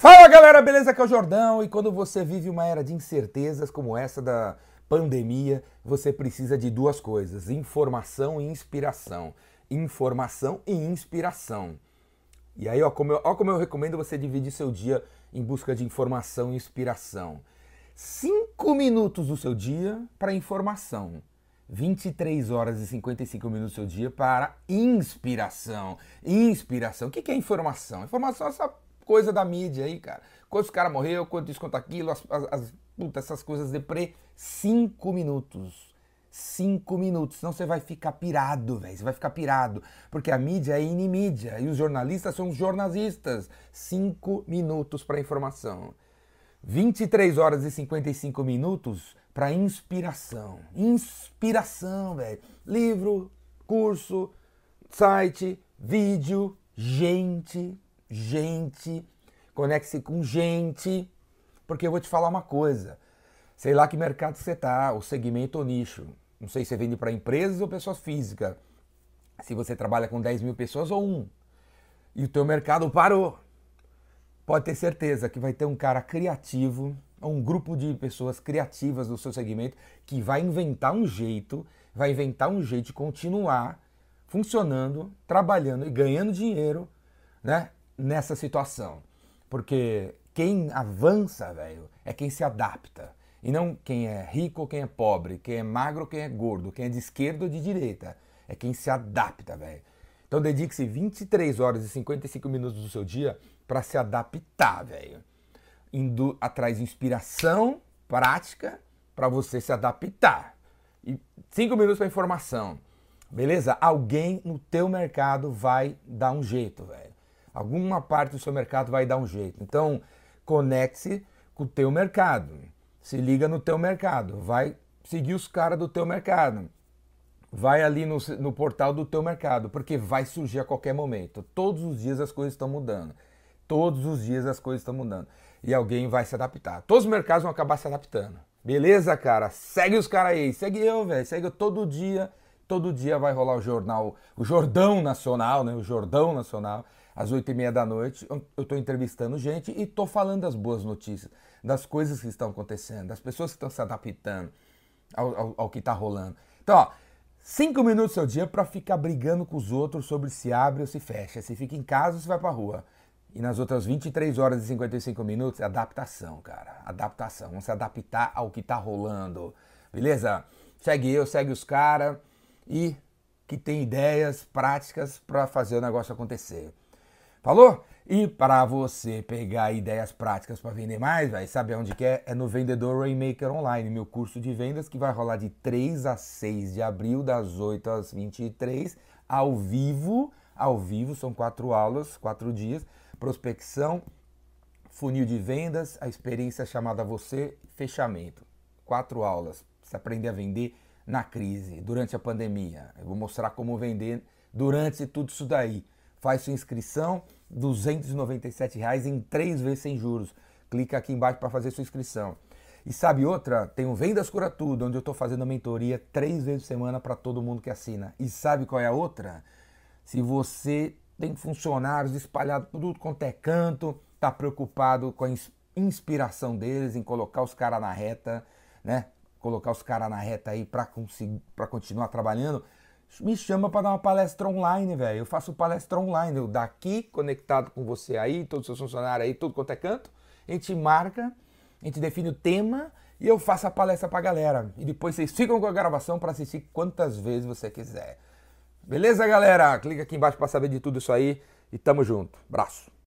Fala galera, beleza? Aqui é o Jordão e quando você vive uma era de incertezas como essa da pandemia, você precisa de duas coisas: informação e inspiração. Informação e inspiração. E aí, ó como, eu, ó como eu recomendo você dividir seu dia em busca de informação e inspiração. Cinco minutos do seu dia para informação. 23 horas e 55 minutos do seu dia para inspiração. Inspiração. O que é informação? Informação é essa coisa da mídia aí, cara. Quantos caras morreu, quanto isso, quanto aquilo, as, as, as puta, essas coisas de pre. Cinco minutos. Cinco minutos, senão você vai ficar pirado, velho. Você vai ficar pirado. Porque a mídia é inimídia e os jornalistas são jornalistas. Cinco minutos para informação. 23 horas e 55 minutos para inspiração. Inspiração, velho. Livro, curso, site, vídeo, gente, gente, conecte-se com gente, porque eu vou te falar uma coisa. Sei lá que mercado você tá, o segmento ou nicho. Não sei se você vende para empresas ou pessoas físicas. Se você trabalha com 10 mil pessoas ou um. E o teu mercado parou. Pode ter certeza que vai ter um cara criativo, um grupo de pessoas criativas do seu segmento que vai inventar um jeito, vai inventar um jeito de continuar funcionando, trabalhando e ganhando dinheiro, né? Nessa situação. Porque quem avança, velho, é quem se adapta. E não quem é rico ou quem é pobre, quem é magro quem é gordo, quem é de esquerda ou de direita. É quem se adapta, velho. Então dedique-se 23 horas e 55 minutos do seu dia para se adaptar, velho. Indo atrás de inspiração prática para você se adaptar. E 5 minutos para informação. Beleza? Alguém no teu mercado vai dar um jeito, velho. Alguma parte do seu mercado vai dar um jeito. Então, conecte-se com o teu mercado. Se liga no teu mercado. Vai seguir os caras do teu mercado. Vai ali no, no portal do teu mercado, porque vai surgir a qualquer momento. Todos os dias as coisas estão mudando. Todos os dias as coisas estão mudando. E alguém vai se adaptar. Todos os mercados vão acabar se adaptando. Beleza, cara? Segue os caras aí. Segue eu, velho. Segue eu todo dia. Todo dia vai rolar o jornal, o Jordão Nacional, né? O Jordão Nacional às oito e meia da noite, eu estou entrevistando gente e estou falando das boas notícias, das coisas que estão acontecendo, das pessoas que estão se adaptando ao, ao, ao que está rolando. Então, ó, cinco minutos do seu dia para ficar brigando com os outros sobre se abre ou se fecha, se fica em casa ou se vai para rua. E nas outras 23 horas e 55 minutos, adaptação, cara. Adaptação. Vamos se adaptar ao que está rolando. Beleza? Segue eu, segue os caras e que tem ideias práticas para fazer o negócio acontecer. Falou? E para você pegar ideias práticas para vender mais, vai saber onde que é? É no Vendedor Rainmaker Online, meu curso de vendas que vai rolar de 3 a 6 de abril, das 8 às 23, ao vivo. Ao vivo, são quatro aulas, quatro dias. Prospecção, funil de vendas, a experiência chamada você, fechamento. Quatro aulas. Você aprender a vender na crise, durante a pandemia. Eu vou mostrar como vender durante tudo isso daí faz sua inscrição, 297 reais em três vezes sem juros. Clica aqui embaixo para fazer sua inscrição. E sabe outra? Tem o Vendas Cura Tudo, onde eu estou fazendo mentoria três vezes por semana para todo mundo que assina. E sabe qual é a outra? Se você tem funcionários espalhados por tudo quanto é canto, está preocupado com a inspiração deles em colocar os caras na reta, né? Colocar os caras na reta aí para continuar trabalhando, me chama para dar uma palestra online, velho. Eu faço palestra online, eu daqui, conectado com você aí, todos os seus funcionários aí, tudo quanto é canto. A gente marca, a gente define o tema e eu faço a palestra pra galera. E depois vocês ficam com a gravação para assistir quantas vezes você quiser. Beleza, galera? Clica aqui embaixo para saber de tudo isso aí e tamo junto. Braço.